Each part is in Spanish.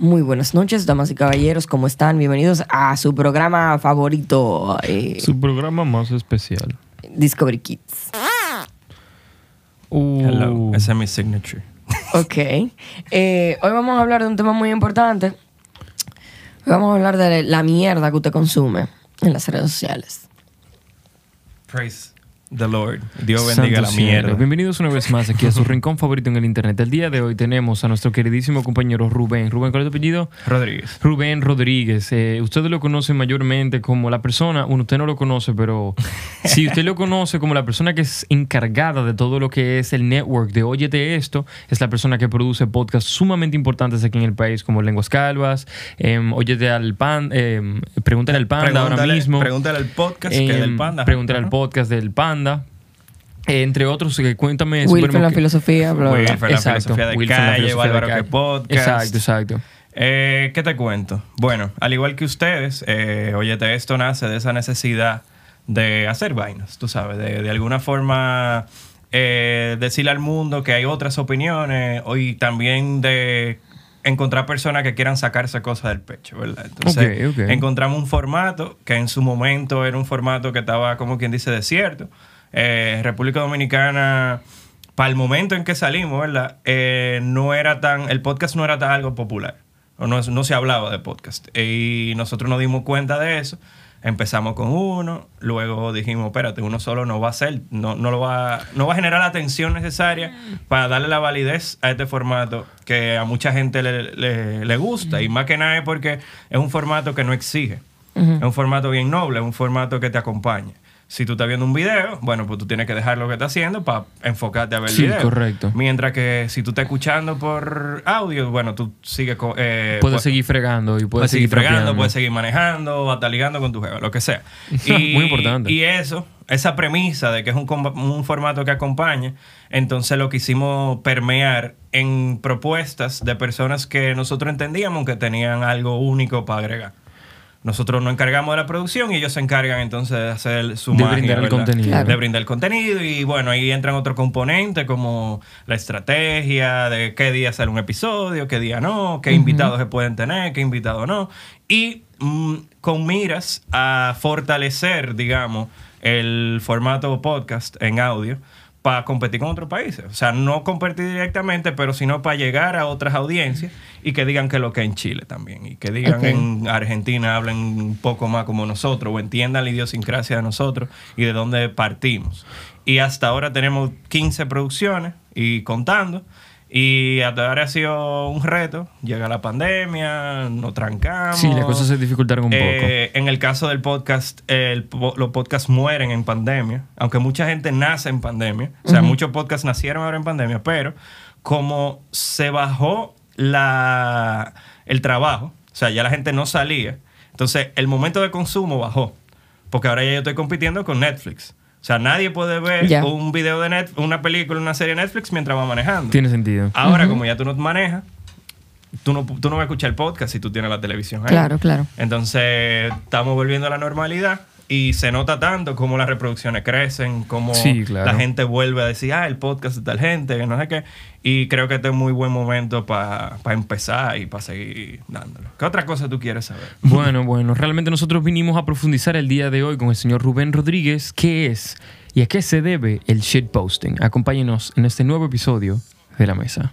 Muy buenas noches, damas y caballeros, ¿cómo están? Bienvenidos a su programa favorito, eh, Su programa más especial. Discovery Kids. Uh, Hello, ese es mi signature. Ok. Eh, hoy vamos a hablar de un tema muy importante. Hoy vamos a hablar de la mierda que usted consume en las redes sociales. Praise the Lord. Dios santo bendiga la cielo. mierda. Bienvenidos una vez más aquí a su rincón favorito en el internet. El día de hoy tenemos a nuestro queridísimo compañero Rubén. Rubén, ¿cuál es tu apellido? Rodríguez. Rubén Rodríguez. Eh, ustedes lo conocen mayormente como la persona, bueno, usted no lo conoce, pero si usted lo conoce como la persona que es encargada de todo lo que es el network de Óyete Esto, es la persona que produce podcasts sumamente importantes aquí en el país, como Lenguas Calvas, em, Óyete al Pan, em, Pregúntale al Panda ahora Pregúntale- mismo. Pregúntale al podcast que es Em, del panda. Pregúntale al Ajá. podcast del Panda. Eh, entre otros, que cuéntame. Wilfer en la filosofía, bla, la filosofía de calle, filosofía de Bárbaro calle. que podcast. Exacto, exacto. Eh, ¿Qué te cuento? Bueno, al igual que ustedes, eh, Óyete Esto nace de esa necesidad de hacer vainas, tú sabes, de, de alguna forma eh, decirle al mundo que hay otras opiniones y también de encontrar personas que quieran sacarse cosas del pecho, ¿verdad? Entonces, encontramos un formato que en su momento era un formato que estaba, como quien dice, desierto. Eh, República Dominicana, para el momento en que salimos, ¿verdad? Eh, no era tan, el podcast no era tan algo popular. O no, no se hablaba de podcast. Y nosotros nos dimos cuenta de eso. Empezamos con uno, luego dijimos, espérate, uno solo no va a ser, no, no, lo va, no va a generar la atención necesaria para darle la validez a este formato que a mucha gente le, le- le gusta. Y más que nada es porque es un formato que no exige. Es un formato bien noble, es un formato que te acompaña. Si tú estás viendo un video, bueno, pues tú tienes que dejar lo que estás haciendo para enfocarte a ver el Sí, video. correcto. Mientras que si tú estás escuchando por audio, bueno, tú sigues... Eh, Puedes pues- seguir fregando y puedes, Puedes seguir fregando, trapeando. puedes seguir manejando, hasta ligando con tu jefa, lo que sea. Muy importante. Y eso, esa premisa de que es un, un formato que acompaña, entonces lo quisimos permear en propuestas de personas que nosotros entendíamos que tenían algo único para agregar. Nosotros nos encargamos de la producción y ellos se encargan entonces de hacer su De magia, brindar el ¿verdad? contenido. Claro. De brindar el contenido y bueno, ahí entran otros componentes como la estrategia de qué día sale un episodio, qué día no, qué invitados se pueden tener, qué invitados no. Y mm, con miras a fortalecer, digamos, el formato podcast en audio para competir con otros países. O sea, no competir directamente, pero sino para llegar a otras audiencias y que digan que lo que en Chile también. Y que digan Ok. en Argentina hablen un poco más como nosotros o entiendan la idiosincrasia de nosotros y de dónde partimos. Y hasta ahora tenemos 15 producciones y contando. Y hasta ahora ha sido un reto. Llega la pandemia, nos trancamos. Sí, las cosas se dificultaron un Eh, En el caso del podcast, el los podcasts mueren en pandemia, aunque mucha gente nace en pandemia. O sea, muchos podcasts nacieron ahora en pandemia, pero como se bajó la, el trabajo, o sea, ya la gente no salía, entonces el momento de consumo bajó, porque ahora ya yo estoy compitiendo con Netflix. O sea, nadie puede ver un video de Netflix, una película, una serie de Netflix mientras va manejando. Tiene sentido. Ahora, como ya tú no manejas, tú no, tú no vas a escuchar el podcast si tú tienes la televisión ahí. Claro, claro. Entonces, estamos volviendo a la normalidad y se nota tanto cómo las reproducciones crecen, Sí, claro. la gente vuelve a decir, ah, el podcast de tal gente, que no sé qué. Y creo que este es muy buen momento para empezar y para seguir dándolo. ¿Qué otra cosa tú quieres saber? Bueno, bueno, realmente nosotros vinimos a profundizar el día de hoy con el señor Rubén Rodríguez qué es y a qué se debe el shitposting. Acompáñenos en este nuevo episodio de La Mesa.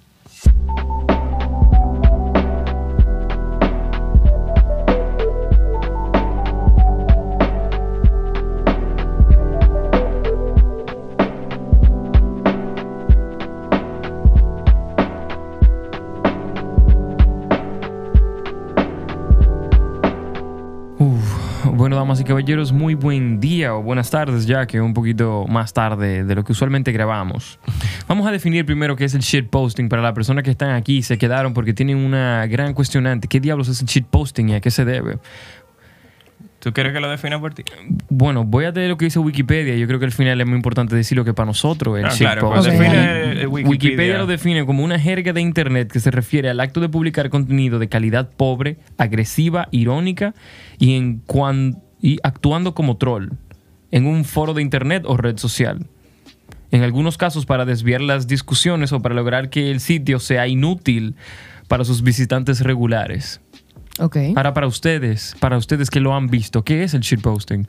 Bueno, damas y caballeros, muy buen día o buenas tardes ya, que un poquito más tarde de lo que usualmente grabamos. Vamos a definir primero qué es el shitposting para las personas que están aquí y se quedaron porque tienen una gran cuestionante. ¿Qué diablos es el shitposting y a qué se debe? ¿Tú quieres que lo defina por ti? Bueno, voy a leer lo que dice Wikipedia. Yo creo que al final es muy importante decir lo que para nosotros es Ah, claro, shitposting. pues Wikipedia. Wikipedia. lo define como una jerga de internet que se refiere al acto de publicar contenido de calidad pobre, agresiva, irónica y, en cuan- y actuando como troll en un foro de internet o red social. En algunos casos para desviar las discusiones o para lograr que el sitio sea inútil para sus visitantes regulares. Ok. Ahora, para ustedes, para ustedes que lo han visto, ¿qué es el shitposting?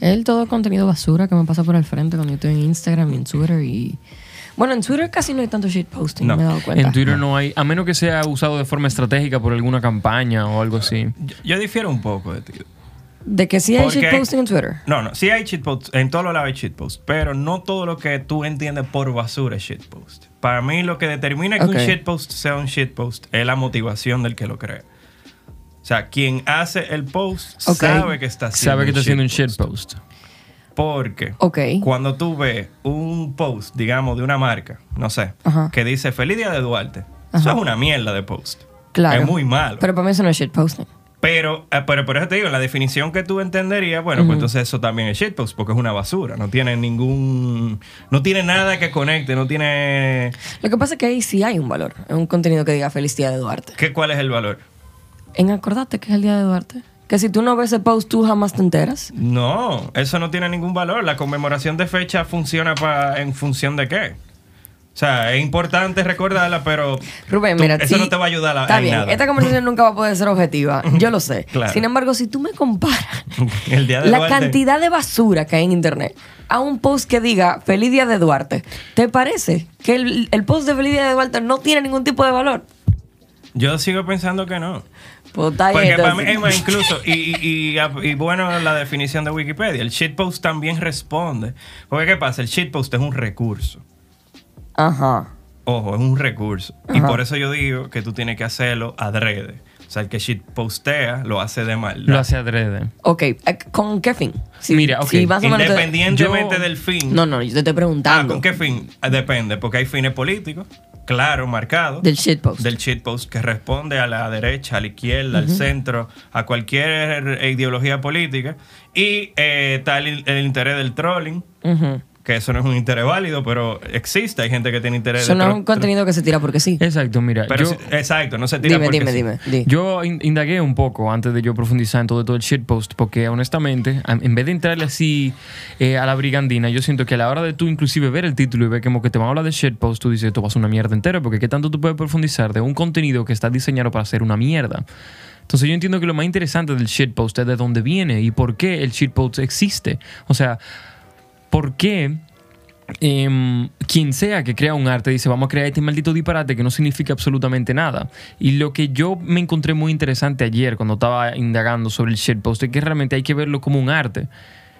El todo contenido basura que me pasa por el frente cuando yo estoy en Instagram y en Twitter y... Bueno, en Twitter casi no hay tanto shitposting, No. me he dado cuenta. En Twitter no hay, a menos que sea usado de forma estratégica por alguna campaña o algo así. Yo, yo difiero un poco de ti. De que sí hay Porque- shitposting en Twitter. No, no, sí hay shitpost, en todos los lados hay shitpost, pero no todo lo que tú entiendes por basura es shitpost. Para mí lo que determina que un shitpost sea un shitpost es la motivación del que lo crea. O sea, quien hace el post sabe que está haciendo Sabe que está haciendo un shitpost. Porque cuando tú ves un post, digamos, de una marca, no sé, Ajá. que dice Feliz Día de Duarte, Ajá. eso es una mierda de post. Claro. Es muy malo. Pero para mí eso no es shitposting. Pero, eh, pero por eso te digo, la definición que tú entenderías, bueno, pues entonces eso también es shitpost, porque es una basura. No tiene ningún. No tiene nada que conecte, no tiene. Lo que pasa es que ahí sí hay un valor. Es un contenido que diga Feliz Día de Duarte. ¿Qué, ¿Cuál es el valor? En acordarte que es el Día de Duarte. Que si tú no ves ese post, tú jamás te enteras. No, eso no tiene ningún valor. La conmemoración de fecha funciona pa- en función de qué. O sea, es importante recordarla, pero. Rubén, tú- mira, eso sí, no te va a ayudar a, Está en bien, nada. esta conversación nunca va a poder ser objetiva. Yo lo sé. Claro. Sin embargo, si tú me comparas El día de la Duarte- cantidad de basura que hay en internet a un post que diga Feliz Día de Duarte, ¿te parece que el, el post de Feliz Día de Duarte no tiene ningún tipo de valor? Yo sigo pensando que no. Pues Porque para mí, es más, incluso, y, y, y- y bueno, la definición de Wikipedia, el shitpost también responde. Porque, ¿qué pasa? El shitpost es un recurso. Ajá. Ojo, es un recurso. Y por eso yo digo que tú tienes que hacerlo adrede. O sea, el que shitpostea lo hace de maldad. Lo hace adrede. Ok, eh, ¿con qué fin? Si- Mira, ok, si más o menos te- Independientemente yo- del fin. No, no, yo te estoy Ah, preguntando. ¿con qué fin? Ah, Depende, porque hay fines políticos, claro, marcados. Del shitpost. Del shitpost que responde a la derecha, a la izquierda, al centro, a cualquier ideología política. Y eh, está el, el interés del trolling, Ujú. Que eso no es un interés válido, pero existe. Hay gente que tiene interés Eso no es un contenido que se tira porque sí. Exacto, mira. Pero yo, exacto, no se tira Dime, porque dime, sí. dime. di. Yo in- indagué un poco antes de yo profundizar en todo, todo el shitpost, porque honestamente, en vez de entrarle así eh, a la brigandina, yo siento que a la hora de tú inclusive ver el título y ver como que te van a hablar de shitpost, tú dices, esto va a ser una mierda entera, porque ¿qué tanto tú puedes profundizar de un contenido que está diseñado para ser una mierda? Entonces yo entiendo que lo más interesante del shitpost es de dónde viene y por qué el shitpost existe. O sea, ¿por qué em, quien sea que crea un arte dice vamos a crear este maldito disparate que no significa absolutamente nada. Y lo que yo me encontré muy interesante ayer cuando estaba indagando sobre el shitpost es que realmente hay que verlo como un arte.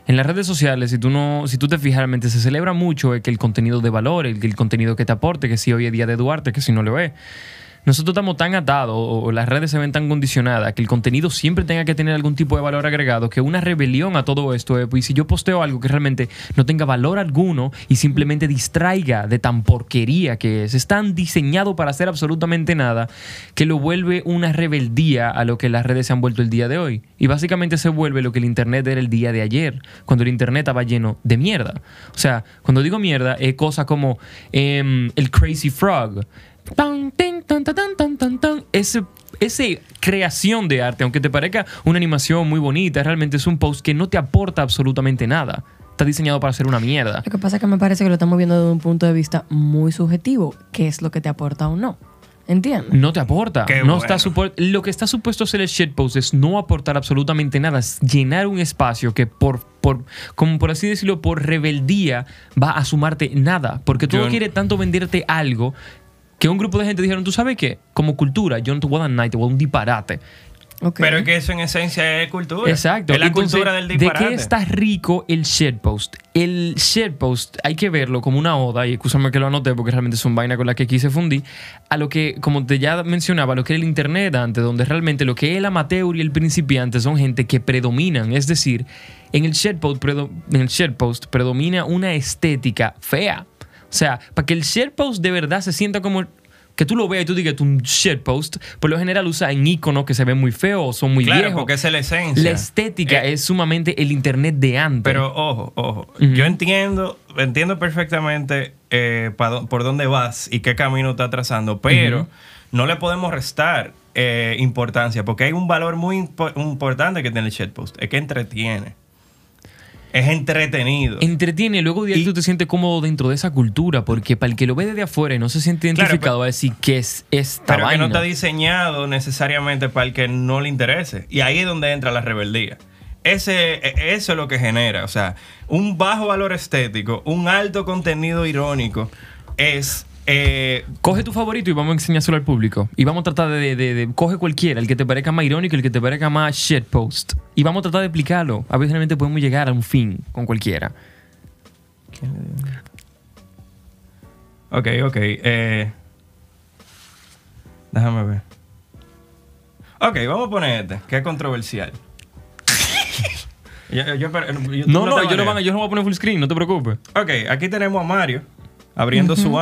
En las redes sociales, si tú no, si tú te fijas, realmente se celebra mucho el que el contenido de valor, el, el contenido que te aporte, que si hoy es día de Duarte, que si no lo es. Nosotros estamos tan atados o, las redes se ven tan condicionadas que el contenido siempre tenga que tener algún tipo de valor agregado, que una rebelión a todo esto es, pues si yo posteo algo que realmente no tenga valor alguno y simplemente distraiga de tan porquería que es, es tan diseñado para hacer absolutamente nada que lo vuelve una rebeldía a lo que las redes se han vuelto el día de hoy. Y básicamente se vuelve lo que el Internet era el día de ayer, cuando el Internet estaba lleno de mierda. O sea, cuando digo mierda, es cosas como em, el Crazy Frog. Tan, tin, tan, tan, tan, tan, tan, tan. Ese, ese creación de arte, aunque te parezca una animación muy bonita, realmente es un post que no te aporta absolutamente nada. Está diseñado para ser una mierda. Lo que pasa es que me parece que lo estamos viendo desde un punto de vista muy subjetivo. ¿Qué es lo que te aporta o no? ¿Entiendes? No te aporta. Qué no bueno. está lo que está supuesto hacer el shitpost es no aportar absolutamente nada, es llenar un espacio que por, por, como por así decirlo, por rebeldía va a sumarte nada. Porque todo Yo- quiere tanto venderte algo que un grupo de gente dijeron, ¿tú sabes qué? Como cultura, yo no te voy a dar nada, te voy a dar un disparate. Ok. Pero es que eso en esencia es cultura. Exacto. Es la Entonces, cultura del ¿De disparate. qué está rico el shitpost? El shitpost hay que verlo como una oda, y escúchame que lo anoté porque realmente es un vaina con la que quise fundir, a lo que, como te ya mencionaba, lo que es el internet antes, donde realmente lo que es el amateur y el principiante son gente que predominan. Es decir, en el shitpost, predo- en el shitpost predomina una estética fea. O sea, para que el shitpost de verdad se sienta como que tú lo veas y tú digas, "Esto es un shitpost, por lo general usa en iconos que se ven muy feos o son muy Claro, viejos. porque esa es la esencia. La estética Eh, es sumamente el internet de antes. Pero ojo, ojo. Ujú. Yo entiendo, entiendo perfectamente eh, por dónde vas y qué camino estás trazando, pero Ujú. no le podemos restar eh, importancia porque hay un valor muy impo- importante que tiene el shitpost, es que entretiene. Es entretenido. Entretiene, luego de ahí Y- tú te sientes cómodo dentro de esa cultura, porque para el que lo ve desde afuera y no se siente Claro, identificado pero- va a decir que es esta pero que vaina. no está diseñado necesariamente para el que no le interese. Y ahí es donde entra la rebeldía. Ese, e- eso es lo que genera. O sea, un bajo valor estético, un alto contenido irónico, es. Eh, Coge tu favorito y vamos a enseñárselo al público. Y vamos a tratar de, de- de- Coge cualquiera, el que te parezca más irónico, el que te parezca más shitpost. Y vamos a tratar de explicarlo. A veces realmente podemos llegar a un fin con cualquiera. ok, ok. eh, déjame ver. Ok, vamos a poner este, que es controversial. Yo- yo- pero- yo- tú No, no, yo lo, van, yo lo voy a poner full screen, no te preocupes. Ok, aquí tenemos a Mario abriendo su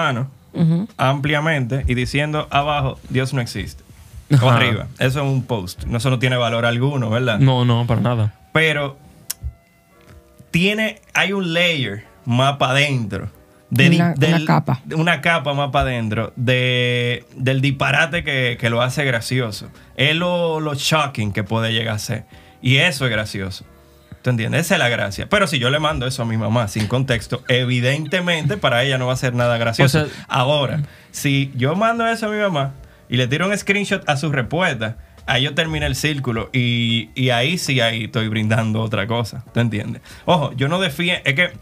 ampliamente y diciendo abajo, Dios no existe. O Ajá. arriba. Eso es un post. No, Eso no tiene valor alguno, ¿verdad? No, no, para nada. Pero tiene, hay un layer más para adentro. de Una- una capa. Una capa más para adentro de, del disparate que, que lo hace gracioso. Es lo, lo shocking que puede llegar a ser. Y eso es gracioso. ¿Tú entiendes? Esa es la gracia. Pero si yo le mando eso a mi mamá sin contexto, evidentemente para ella no va a ser nada gracioso. O sea- Ahora, si yo mando eso a mi mamá y le tiro un screenshot a su respuesta, ahí yo terminé el círculo y, y ahí sí, ahí estoy brindando otra cosa. ¿Tú entiendes? Ojo, yo no defiendo, es que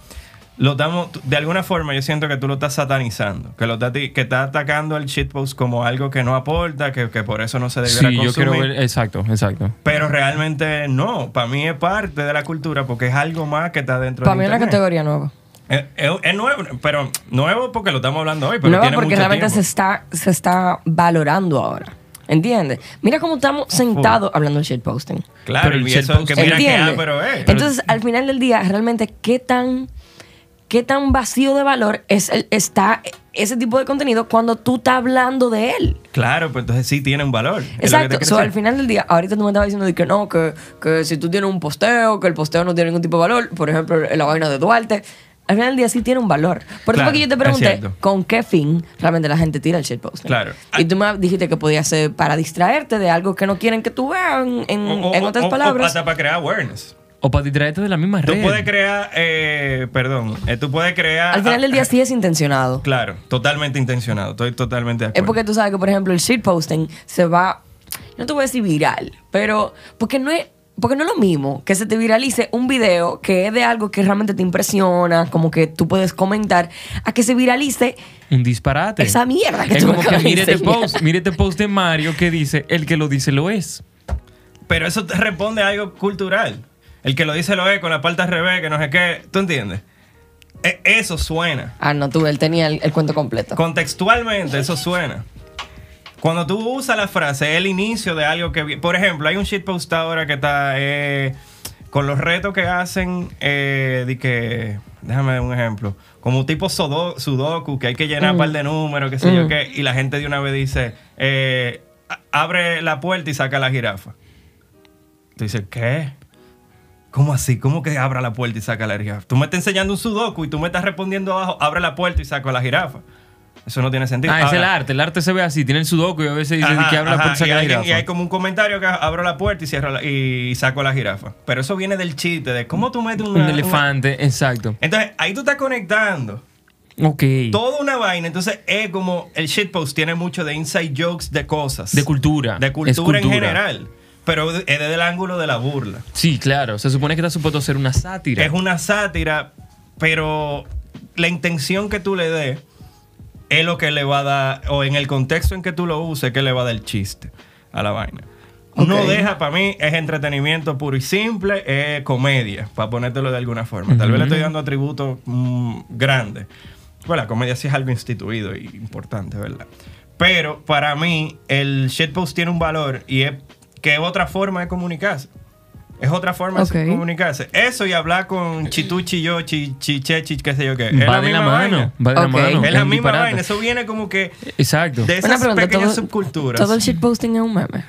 lo estamos, de alguna forma yo siento que tú lo estás satanizando, que lo estás, que estás atacando el shitpost como algo que no aporta, que, que por eso no se debiera Sí, yo consumir. quiero ver. Exacto, exacto. Pero realmente no, para mí es parte de la cultura porque es algo más que está dentro Para de mí es una categoría nueva. Es, es- es nuevo, pero nuevo porque lo estamos hablando hoy, pero nueva tiene porque mucho realmente se está, se está valorando ahora. ¿Entiendes? Mira cómo estamos sentados hablando de shitposting. Claro, Pero el y eso shitpost- que mira que pero es. Entonces, al final del día, realmente, ¿qué tan, qué tan vacío de valor es el- está ese tipo de contenido cuando tú estás hablando de él? Claro, pues entonces sí tiene un valor. Exacto. So, al final del día, ahorita tú me estabas diciendo de que no, que, que si tú tienes un posteo, que el posteo no tiene ningún tipo de valor, por ejemplo, la vaina de Duarte, al final del día sí tiene un valor. Por eso Claro, fue que yo te pregunté con qué fin realmente la gente tira el shitposting. Claro. Y tú me dijiste que podía ser para distraerte de algo que no quieren que tú veas, en, en- O- o- en otras o palabras. hasta para crear awareness. O para distraerte de la misma Tú red. puedes crear, eh, perdón, eh, tú puedes crear... al final del día sí es intencionado. Claro, totalmente intencionado. Estoy totalmente de Es acuerdo. porque tú sabes que, por ejemplo, el shitposting se va, no te voy a decir viral, pero porque no es, porque no es lo mismo que se te viralice un video que es de algo que realmente te impresiona, como que tú puedes comentar, a que se viralice Un disparate. esa mierda que es tú como que acabas de mire este post, mire este post de Mario que dice, el que lo dice lo es. Pero eso te responde a algo cultural. El que lo dice lo es con la parte al revés, que no sé qué. ¿Tú entiendes? E- eso suena. Ah, no, tú, él tenía el, el cuento completo. Contextualmente, eso suena. Cuando tú usas la frase, el inicio de algo que... Por ejemplo, hay un shitpost ahora que está eh, con los retos que hacen eh, de que... Déjame dar un ejemplo. Como tipo sodo- sudoku, que hay que llenar un par de números, qué sé yo Mm. qué. Y la gente de una vez dice, eh, abre la puerta y saca la jirafa. Tú dices, ¿qué? ¿Cómo así? ¿Cómo que abra la puerta y saca la jirafa? Tú me estás enseñando un sudoku y tú me estás respondiendo abajo, abre la puerta y saco la jirafa. Eso no tiene sentido. Ah, es el arte. El arte se ve así. Tiene el sudoku y a veces dice Ajá, que abre la puerta y saca y, la alguien- jirafa. y hay como un comentario que abro la puerta y cierro la- y saco la jirafa. Pero eso viene del chiste de cómo tú metes una- Un una- elefante, exacto. Entonces, ahí tú estás conectando Ok. toda una vaina. Entonces, es como el shitpost tiene mucho de inside jokes de cosas. De cultura. De cultura, en general. Pero es desde el ángulo de la burla. Sí, claro. Se supone que está supuesto ser una sátira. Es una sátira, pero la intención que tú le des es lo que le va a dar, o en el contexto en que tú lo uses, que le va a dar el chiste a la vaina. No Ok. deja, para mí, es entretenimiento puro y simple, es comedia, para ponértelo de alguna forma. Tal vez le estoy dando atributos mm, grandes. Pues la comedia sí es algo instituido y importante, ¿verdad? Pero para mí, el shitpost tiene un valor y es que es otra forma de comunicarse. Es otra forma de comunicarse. Eso y hablar con chituchi yo, chi, chichechi, qué sé yo qué. Es va de la misma mano. vaina. Va de la mano. Es la misma disparate. vaina. Eso viene como que Exacto. de esas pregunta, pequeñas todo, subculturas. todo el shitposting es un meme.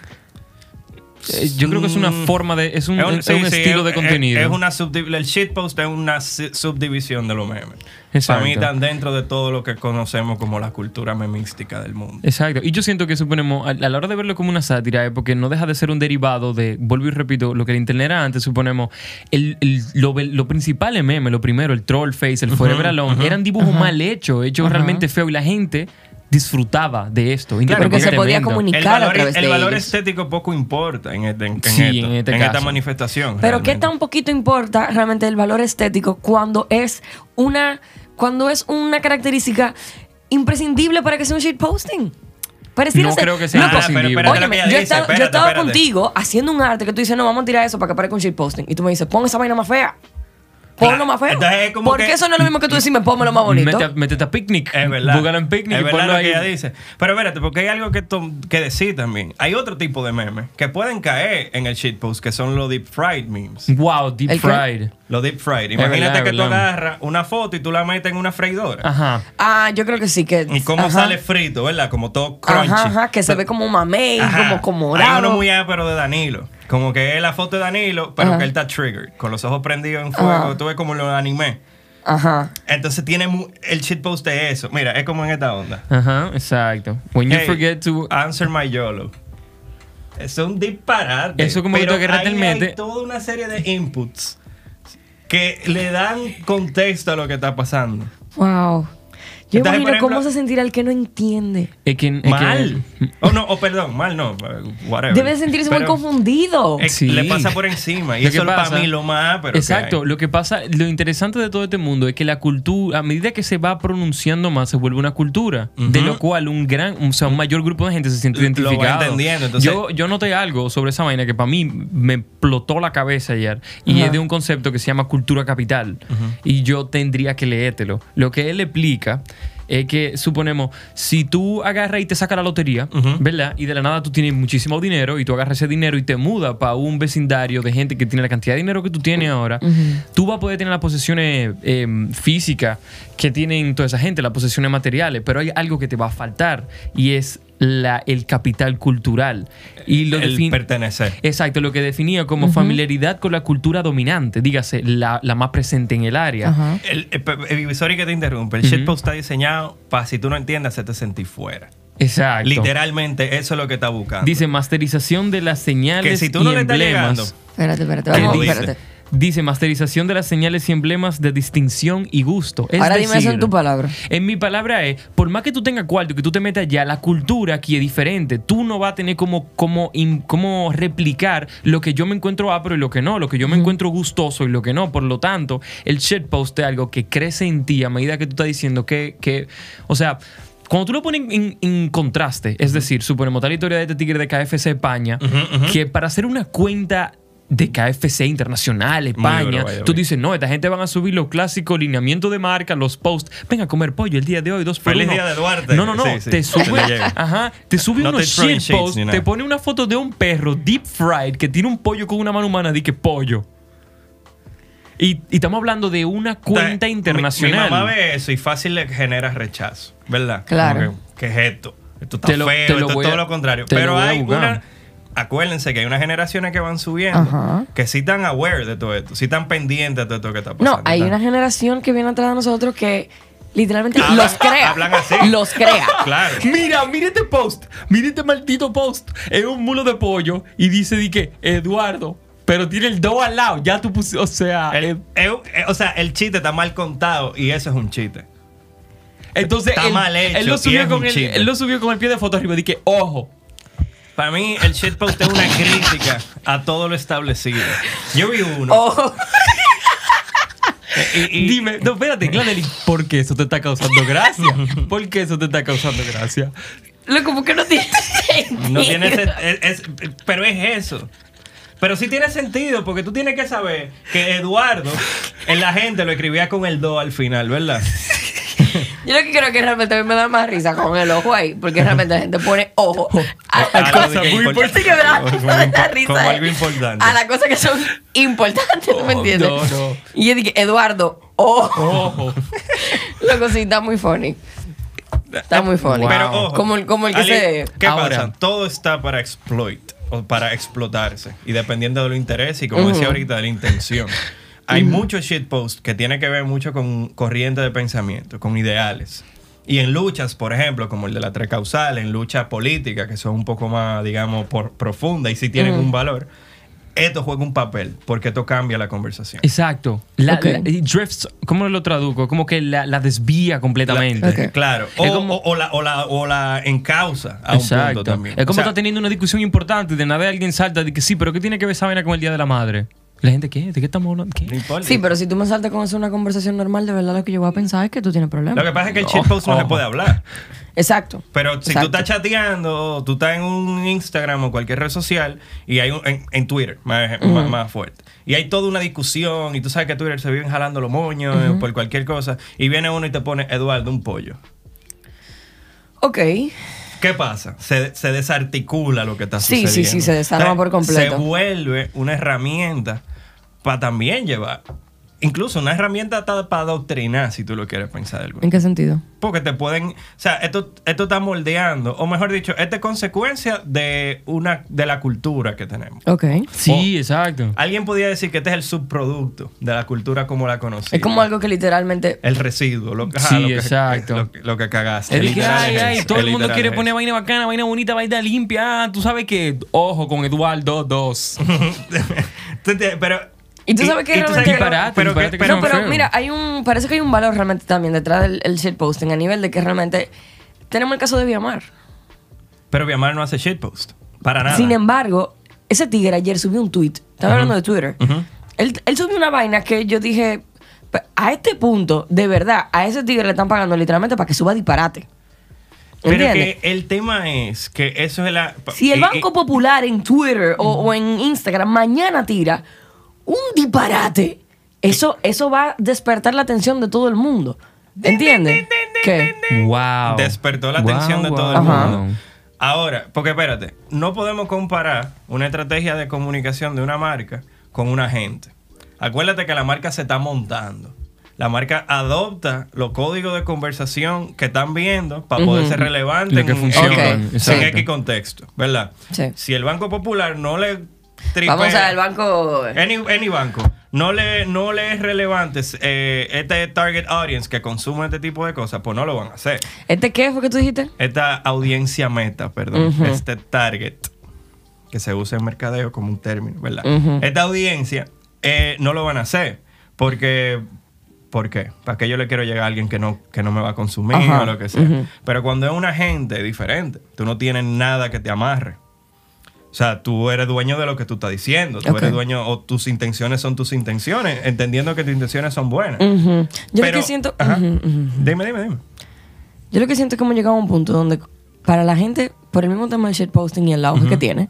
Eh, yo creo que es una Mm. forma de. Es un, Es un- es sí, un sí, estilo es- de contenido. Es, una el shitpost es una si- subdivisión de los memes. Exacto. Para mí están dentro de todo lo que conocemos como la cultura memística del mundo. Exacto. Y yo siento que suponemos, a, a la hora de verlo como una sátira, es porque no deja de ser un derivado de, vuelvo y repito, lo que el internet era antes, suponemos, el, el- lo, lo principal en meme, lo primero, el troll face, el forever alone, eran dibujos mal hechos, hechos realmente feos y la gente disfrutaba de esto. Claro, Porque se podía comunicar. El a valor, través el de valor ellos. estético poco importa en, este- en- en Sí, esto, en este esta manifestación. Pero qué realmente. tan poquito importa realmente el valor estético cuando es una cuando es una característica imprescindible para que sea un shitposting. Pareciera No ser- creo que sea Loco, imprescindible. pero óyeme, que ella yo, he estado, yo espérate. contigo haciendo un arte que tú dices, no, vamos a tirar eso para que parezca un shitposting. Y tú me dices, pon esa vaina más fea. Ponlo Claro, más feo. entonces es como Porque que- eso no es lo mismo que tú decirme, pónmelo más bonito. Mete, métete a picnic. Es verdad. Búscalo en picnic es y verdad ponlo lo ahí. que ella dice. Pero espérate, porque hay algo que, to- que decir también. Hay otro tipo de memes que pueden caer en el shitpost, que son los deep fried memes. Wow, deep ¿El qué? fried. Los deep fried. Imagínate verdad, que es tú verdad. agarras una foto y tú la metes en una freidora. Ajá. Ah, yo creo que sí que. Y cómo ajá. sale frito, ¿verdad? Como todo crunchy. Ajá, ajá, que se ve como mamey, Ajá. como, como Hay morado. uno muy ápero de Danilo. Como que es la foto de Danilo, pero Ajá. que él está triggered, con los ojos prendidos en fuego. Ajá. Tú ves como lo animé. Ajá. Entonces tiene mu- el shitpost de eso. Mira, es como en esta onda. Ajá, exacto. When you Hey, forget to. Answer my YOLO. Eso es un disparate. Eso como que pero tú agarras ahí el mete. Hay toda una serie de inputs que le dan contexto a lo que está pasando. Wow. Yo Entonces, imagino ejemplo- cómo se sentirá el que no entiende. Es que, es que- mal. O no, o perdón, mal no. Whatever. Debe de sentirse muy confundido. es- Sí. Le pasa por encima. Y Lo eso es para mí lo más pero Exacto, lo que pasa, lo interesante de todo este mundo es que la cultura, a medida que se va pronunciando más, se vuelve una cultura, de lo cual un gran, o sea, un mayor grupo de gente se siente Lo va identificado. entendiendo, entonces- yo, yo noté algo sobre esa vaina que para mí me explotó la cabeza ayer y es de un concepto que se llama cultura capital y yo tendría que leértelo. Lo que él explica es que suponemos, si tú agarras y te sacas la lotería, ¿verdad? Y de la nada tú tienes muchísimo dinero y tú agarras ese dinero y te mudas para un vecindario de gente que tiene la cantidad de dinero que tú tienes ahora, tú vas a poder tener las posesiones eh, físicas que tienen toda esa gente, las posesiones materiales, pero hay algo que te va a faltar y es la, el capital cultural. Y lo el pertenecer. Exacto, lo que definía como familiaridad con la cultura dominante, dígase, la, la más presente en el área. El, el, el- sorry que te interrumpe. El shitpost está diseñado para si tú no entiendes, hacerte sentir fuera. Exacto. Literalmente, eso es lo que está buscando. Dice masterización de las señales que si tú y no le estás emblemas. llegando, Espérate, espérate. Espérate. Dice masterización de las señales y emblemas de distinción y gusto. Es Ahora dime eso en tu palabra. En mi palabra es, por más que tú tengas cuarto, que tú te metas allá, la cultura aquí es diferente. Tú no vas a tener como, como, como replicar lo que yo me encuentro ápero y lo que no, lo que yo me encuentro gustoso y lo que no. Por lo tanto, el shitpost es algo que crece en ti a medida que tú estás diciendo que, que o sea... Cuando tú lo pones en, en contraste, es decir, suponemos tal historia de este tigre de KFC España, que para hacer una cuenta de KFC Internacional, España, tú dices, no, esta gente van a subir los clásicos lineamientos de marca, los posts. Venga a comer pollo el día de hoy, dos por Feliz uno. día de Duarte. No, no, no. Sí, sí. Te sube, ajá, te sube No unos shit posts, ni te pone una foto de un perro deep fried que tiene un pollo con una mano humana, di que pollo. Y, y estamos hablando de una cuenta Mi- internacional. Mi, mamá ve eso y fácil le genera rechazo, ¿verdad? Claro. Que, ¿Qué es esto? Esto está Te lo- feo, te lo esto es voy todo a- lo contrario. te lo Pero hay una... Acuérdense que hay unas generaciones que van subiendo Ajá. que sí están aware de todo esto, sí están pendientes de todo esto que está pasando. No, hay Están- una generación que viene atrás de nosotros que literalmente Hablan- los crea. hablan así. Los crea. Claro. Mira, mira este post. Mira este maldito post. Es un mulo de pollo y dice di que Eduardo. Pero tiene el do al lado. Ya tú pusiste. O sea. El- eh, eh, o sea, el chiste está mal contado y eso es un chiste. entonces. está él, mal hecho él lo y subió es con un el, chiste. él lo subió con el pie de foto arriba. Di que, ojo. Para mí, el shitpost es una crítica a todo lo establecido. Yo vi uno. Y- y- Dime, no, espérate, Gladeline, ¿por qué eso te está causando gracia? ¿Por qué eso te está causando gracia? Loco, ¿por qué no tiene No tiene sentido? es- es- pero es eso. Pero sí tiene sentido, porque tú tienes que saber que Eduardo, en la gente lo escribía con el do al final, ¿verdad? Yo lo que creo que realmente a mí me da más risa con el ojo ahí, porque realmente la gente pone ojo a Algo las cosas muy import- importantes. como- algo importante. A las cosas que son importantes, ¿tú me Oh, entiendes? no, no. Y yo dije, Eduardo, ojo. Ojo. Loco, sí, está muy funny. Está muy funny. Pero ojo. Como el, como el que Ali, se. ¿Qué Ahora. pasa? Todo está para exploit. o para explotarse. Y dependiendo de los intereses y como decía ahorita, de la intención. Hay muchos shitposts que tienen que ver mucho con corriente de pensamiento, con ideales. Y en luchas, por ejemplo, como el de la tres causal, en luchas políticas que son un poco más, digamos, por, profundas y sí tienen un valor, esto juega un papel porque esto cambia la conversación. Exacto. La, Ok. la- drifts, ¿cómo lo traduzco? Como que la, la desvía completamente. La- Ok. Claro. O, como- o- o la, o, la, o la encausa a un Exacto. punto también. Es como O sea, está teniendo una discusión importante y de nada alguien salta de que sí, pero ¿qué tiene que ver esa vaina con el Día de la Madre? La gente, ¿qué? ¿De qué estamos hablando? ¿Qué? no importa. Sí, pero si tú me saltas con eso en una conversación normal, de verdad lo que yo voy a pensar es que tú tienes problemas. Lo que pasa es que el shitpost no se ojo. puede hablar. Exacto. Pero si Exacto. tú estás chateando, tú estás en un Instagram o cualquier red social y hay un, en, en Twitter, más, más, más fuerte. Y hay toda una discusión y tú sabes que Twitter se viven jalando los moños eh, por cualquier cosa y viene uno y te pone Eduardo un pollo. Ok. ¿Qué pasa? Se, se desarticula lo que está Sí, sí, sucediendo. sí, se desarma por completo. Se vuelve una herramienta para también llevar. Incluso una herramienta hasta para adoctrinar, si tú lo quieres pensar de alguna ¿En qué sentido? porque te pueden, o sea, esto, esto está moldeando, o mejor dicho, esta es consecuencia de una, de la cultura que tenemos. Ok. Sí, exacto. Alguien podría decir que este es el subproducto de la cultura como la conocimos. Es como algo que literalmente... El residuo, lo, ajá, Sí, lo que, exacto. Lo, que- lo que cagaste. De que, Literal ay, ay, todo el mundo quiere poner vaina bacana, vaina bonita, vaina limpia. Ah, Tú sabes que, ojo, con Eduardo 2. Tú entiendes, Pero... Y tú sabes que tú realmente- Disparate, pero, disparate que- que pero- no, pero feo. mira, hay un... Parece que hay un valor realmente también detrás del el shitposting a nivel de que realmente... Tenemos el caso de Viamar. pero Viamar no hace shitpost. Para nada. Sin embargo, ese tigre ayer subió un tweet. Estaba hablando de Twitter. él, él subió una vaina que yo dije... "Pe- A este punto, de verdad, a ese tigre le están pagando literalmente para que suba disparate. pero que el tema es que eso es la... Si el y- Banco y- Popular en Twitter o, o en Instagram mañana tira un disparate, eso, eso va a despertar la atención de todo el mundo. ¿Entiendes? ¿Qué? Wow. Despertó la Wow, atención de wow, todo el Ajá. mundo. Ahora, porque espérate, no podemos comparar una estrategia de comunicación de una marca con una gente. Acuérdate que la marca se está montando. La marca adopta los códigos de conversación que están viendo para poder ser relevante Lo que en, funciona, Ok, en- X contexto, ¿verdad? Sí. Si el Banco Popular no le tripea, Vamos al banco. Any, any banco. No le, no le es relevante eh, este target audience que consume este tipo de cosas, pues no lo van a hacer. ¿Este qué fue que tú dijiste? Esta audiencia meta, perdón, este target, que se usa en mercadeo como un término, ¿verdad? Esta audiencia eh, no lo van a hacer porque... ¿Por qué? ¿Para qué yo le quiero llegar a alguien que no, que no me va a consumir Ajá. o lo que sea? Pero cuando es una gente diferente, tú no tienes nada que te amarre. O sea, tú eres dueño de lo que tú estás diciendo. Tú eres dueño, o tus intenciones son tus intenciones, entendiendo que tus intenciones son buenas. Yo Pero- lo que siento. Ujú. Dime, dime, dime. Yo lo que siento es que hemos llegado a un punto donde, para la gente, por el mismo tema del shitposting y el auge que tiene,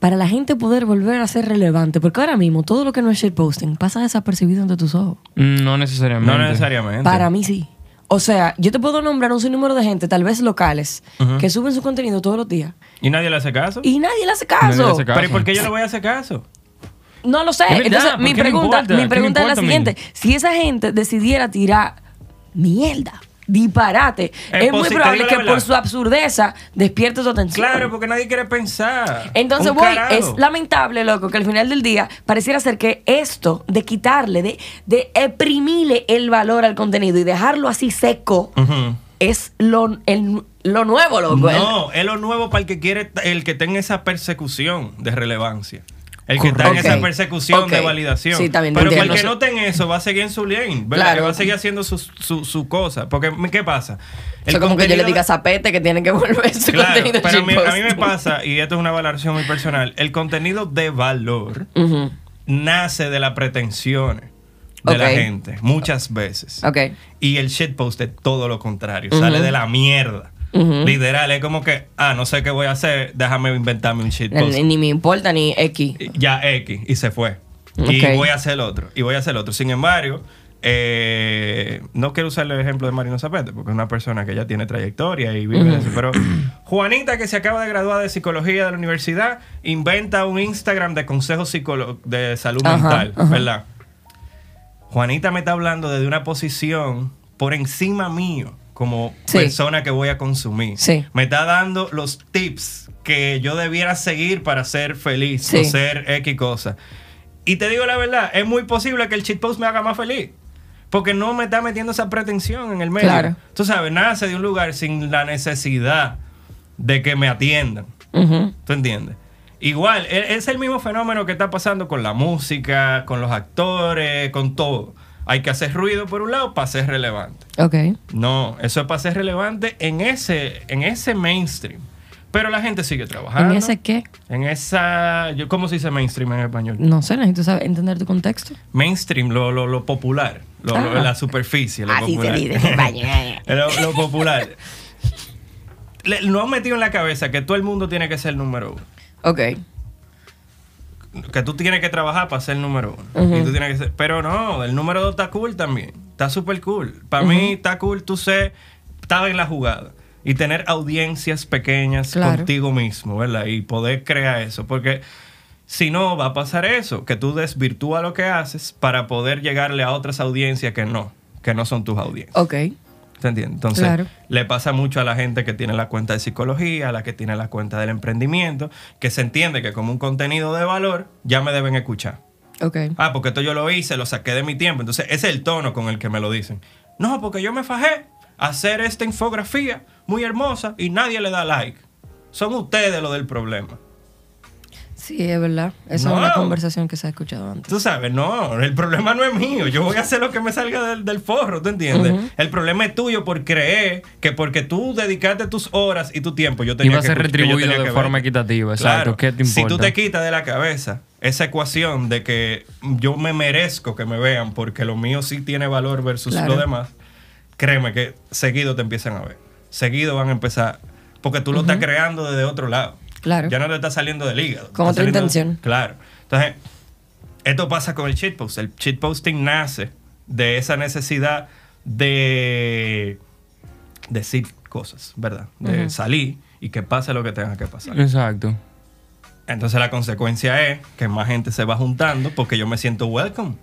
para la gente poder volver a ser relevante, porque ahora mismo todo lo que no es shitposting pasa desapercibido ante tus ojos. No necesariamente. No necesariamente. Para mí sí. O sea, yo te puedo nombrar un sinnúmero de gente, tal vez locales, que suben su contenido todos los días ¿Y nadie le hace caso? y nadie le hace caso. hace caso. Pero ¿y por qué yo le voy a hacer caso? No lo sé. Verdad, Entonces, ¿por mi pregunta, mi pregunta es la siguiente. Si esa gente decidiera tirar mierda, disparate, es, muy probable que por su absurdeza despierte tu atención. Claro, porque nadie quiere pensar. Entonces, voy, es lamentable, loco, que al final del día pareciera ser que esto de quitarle, de, de exprimirle el valor al contenido y dejarlo así seco, es lo, el- lo nuevo, loco. El- No, es lo nuevo para el que quiere, el que tenga esa persecución de relevancia. El que está en esa persecución de validación. Sí, también Pero para el entiendo. que no tenga eso, va a seguir en su lane, ¿verdad? Claro. Que va a seguir haciendo su, su, su cosa. Porque, ¿qué pasa? Eso como que yo le diga a Zapete que tiene que volver su Claro, contenido pero a mí, a mí me pasa, y esto es una valoración muy personal, el contenido de valor nace de las pretensiones de la gente, muchas veces. Y el shitpost es todo lo contrario, sale de la mierda. Literal, es como que, ah, no sé qué voy a hacer, déjame inventarme un shitpost. Ni, ni me importa ni X. Ya X, y se fue. Y voy a hacer el otro, y voy a hacer el otro. Sin embargo, eh, no quiero usar el ejemplo de Marino Zapete, porque es una persona que ya tiene trayectoria y vive de eso. Pero Juanita, que se acaba de graduar de psicología de la universidad, inventa un Instagram de consejos de salud mental. ¿verdad? Juanita me está hablando desde una posición por encima mío, como Sí. persona que voy a consumir. Sí. Me está dando los tips que yo debiera seguir para ser feliz Sí. o ser X cosa. Y te digo la verdad, es muy posible que el cheat post me haga más feliz. Porque no me está metiendo esa pretensión en el medio. Claro. Tú sabes, nace de un lugar sin la necesidad de que me atiendan. ¿Tú entiendes? Igual, e- es el mismo fenómeno que está pasando con la música, con los actores, con todo. Hay que hacer ruido por un lado para ser relevante. Ok. No, eso es para ser relevante en ese, en ese mainstream. Pero la gente sigue trabajando. ¿En ese qué? En esa. Yo, ¿Cómo se dice mainstream en español? No sé, necesito saber, entender tu contexto. Mainstream, lo, lo, lo popular. Lo, lo- Ah. la superficie. Lo Así se popular. dice en lo, lo popular. Le- lo han metido en la cabeza que todo el mundo tiene que ser el número uno. Ok. Que tú tienes que trabajar para ser el número uno. Y tú tienes que ser- pero no, el número dos está cool también. Está súper cool. Para mí está cool tú ser, estar en la jugada y tener audiencias pequeñas Claro. contigo mismo, ¿verdad? Y poder crear eso. Porque si no, va a pasar eso, que tú desvirtúas lo que haces para poder llegarle a otras audiencias que no, que no son tus audiencias. Ok. ¿Te entiendes? Entonces, Claro. le pasa mucho a la gente que tiene la cuenta de psicología, a la que tiene la cuenta del emprendimiento, que se entiende que como un contenido de valor, ya me deben escuchar. Ok. Ah, porque esto yo lo hice, lo saqué de mi tiempo. Entonces, ese es el tono con el que me lo dicen. No, porque yo me fajé a hacer esta infografía muy hermosa y nadie le da like. Son ustedes lo del problema. Sí, es verdad. Esa No. es una conversación que se ha escuchado antes. Tú sabes, no, el problema no es mío. Yo voy a hacer lo que me salga del, del forro, ¿tú entiendes? El problema es tuyo por creer que porque tú dedicaste tus horas y tu tiempo, yo tenía Iba a que ser que retribuido de que forma equitativa, exacto. ¿Qué te Si tú importa? te quitas de la cabeza esa ecuación de que yo me merezco que me vean porque lo mío sí tiene valor versus Claro. lo demás, créeme que seguido te empiezan a ver. Seguido van a empezar. Porque tú lo estás creando desde otro lado. Claro. Ya no te está saliendo del hígado. Con otra saliendo- intención. Claro. Entonces, esto pasa con el shitpost. El shitposting nace de esa necesidad de decir cosas, ¿verdad? De salir y que pase lo que tenga que pasar. Exacto. Entonces la consecuencia es que más gente se va juntando porque yo me siento welcome.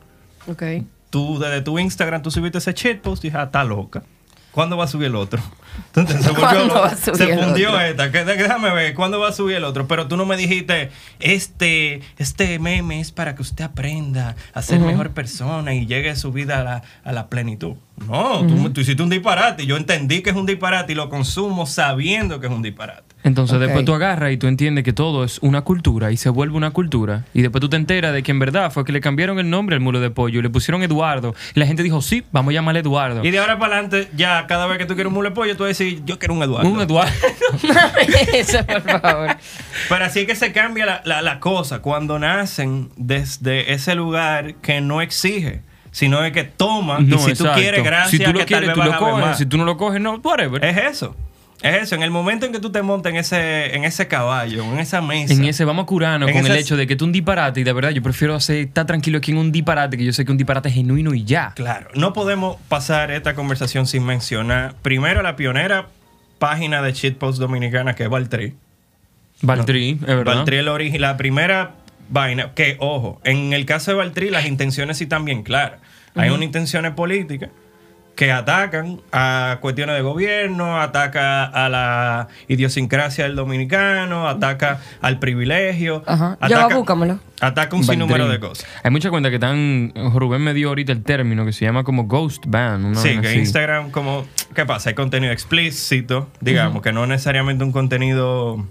Ok. Tú desde tu Instagram, tú subiste ese shitpost y dije, ah, está loca. ¿Cuándo va a subir el otro? Entonces se, volvió ¿Cuándo loca. va a subir se el fundió otro? esta. que- déjame ver, ¿cuándo va a subir el otro? Pero tú no me dijiste, este, este meme es para que usted aprenda a ser mejor persona y llegue su vida a la, a la plenitud. No, tú, hiciste un disparate yo entendí que es un disparate y lo consumo sabiendo que es un disparate. Entonces después tú agarras y tú entiendes que todo es una cultura y se vuelve una cultura. Y después tú te enteras de que en verdad fue que le cambiaron el nombre al mulo de pollo y le pusieron Eduardo. Y la gente dijo, sí, vamos a llamarle Eduardo. Y de ahora para adelante, ya cada vez que tú quieres un mule pollo, tú vas a decir, yo quiero un Eduardo. Un Eduardo. Eso, por favor. Pero así es que se cambia la, la- la cosa cuando nacen desde ese lugar que no exige, sino es que toma No, y si tú exacto. quieres, gracias, Si tú lo que quieres, tú lo coges. Si tú no lo coges, no, whatever. Es eso. Es eso. En el momento en que tú te montas en ese, en ese caballo, en esa mesa. En ese vamos a curarnos con el hecho de que tú un disparate y de verdad yo prefiero hacer, estar tranquilo aquí en un disparate que yo sé que un disparate es genuino y ya. Claro. No podemos pasar esta conversación sin mencionar primero la pionera página de shitpost dominicana que es Valtri. Valtteri, es verdad. Valtri es la, origi- la primera vaina. Que, ojo, en el caso de Valtri, las intenciones sí están bien claras. Hay unas intenciones políticas que atacan a cuestiones de gobierno, ataca a la idiosincrasia del dominicano, ataca al privilegio. Ajá. Ya Ataca, búscamelo. Ataca un sinnúmero de cosas. Hay mucha cuenta que están. Rubén me dio ahorita el término que se llama como Ghost Band. una Sí, que así. Instagram como... ¿Qué pasa? Hay contenido explícito, digamos, que no necesariamente un contenido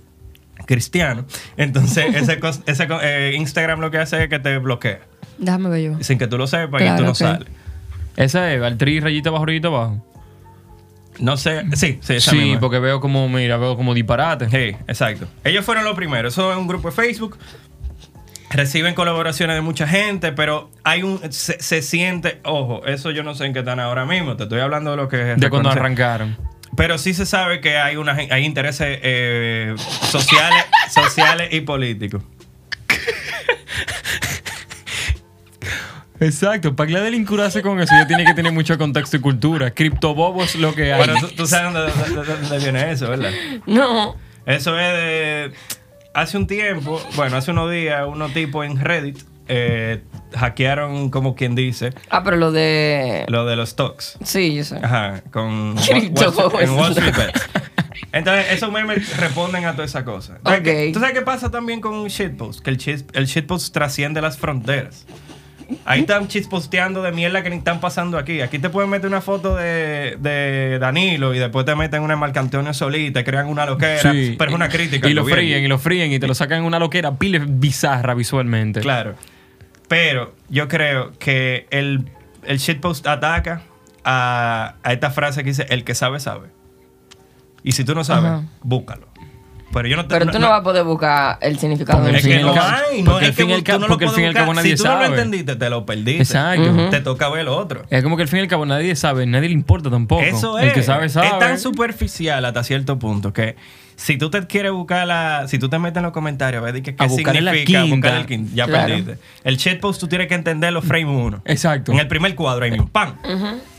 cristiano. Entonces, ese, eh, Instagram lo que hace es que te bloquea. Déjame ver yo. Sin que tú lo sepas y tú no sales. Esa es Valtteri rayita abajo, rayita abajo. No sé... Sí, sí, esa Sí, misma. porque veo como, mira, veo como disparate. Sí, exacto. Ellos fueron los primeros. Eso es un grupo de Facebook. Reciben colaboraciones de mucha gente, pero hay un se, se siente, ojo, eso yo no sé en qué están ahora mismo, te estoy hablando de lo que De cuando arrancaron. Pero sí se sabe que hay una hay intereses eh, sociales, sociales y políticos. Exacto, para que la delincurarse con eso, ya tiene que tener mucho contexto y cultura. Criptobobo es lo que hay. Pero tú, tú sabes dónde, dónde- viene eso, ¿verdad? No. Eso es de. Hace un tiempo, bueno, hace unos días, unos tipos en Reddit eh, hackearon, como quien dice, Ah, pero lo de. lo de los stocks. Sí, yo sé. Ajá, con Cripto, Wall- Wall- en Wall. Street Bets. Entonces, esos memes responden a toda esa cosa. Entonces, Ok. ¿qué- ¿Tú sabes qué pasa también con un shitpost? Que el, shit, el shitpost trasciende las fronteras. Ahí están shitposteando de mierda que ni están pasando aquí. Aquí te pueden meter una foto de, de Danilo y después te meten una de Marc Antonio Solí y te crean una loquera. Sí. Pero es una crítica. Y lo gobierno. fríen, y lo fríen, y te lo sacan en una loquera pile bizarra visualmente. Claro. Pero yo creo que el, el shitpost ataca a, a esta frase que dice: el que sabe, sabe. Y si tú no sabes, Ajá. búscalo. Pero yo no te Pero tú no vas a poder buscar el significado del Es que no hay, no porque es al que fin y al tú cabo- no lo puedes cabo nadie Si tú no lo sabe. entendiste, te lo perdiste. Exacto. Te toca ver lo otro. Es como que al fin y al cabo nadie sabe, nadie le importa tampoco. Eso es. El que sabe, sabe. Es tan superficial hasta cierto punto que si tú te quieres buscar la. Si tú te metes en los comentarios, ves que qué A la significa quinta. buscar el quinto, ya Claro. perdiste. El shitpost tú tienes que entender los frame 1. Exacto. En el primer cuadro ahí mismo. ¡Pam! si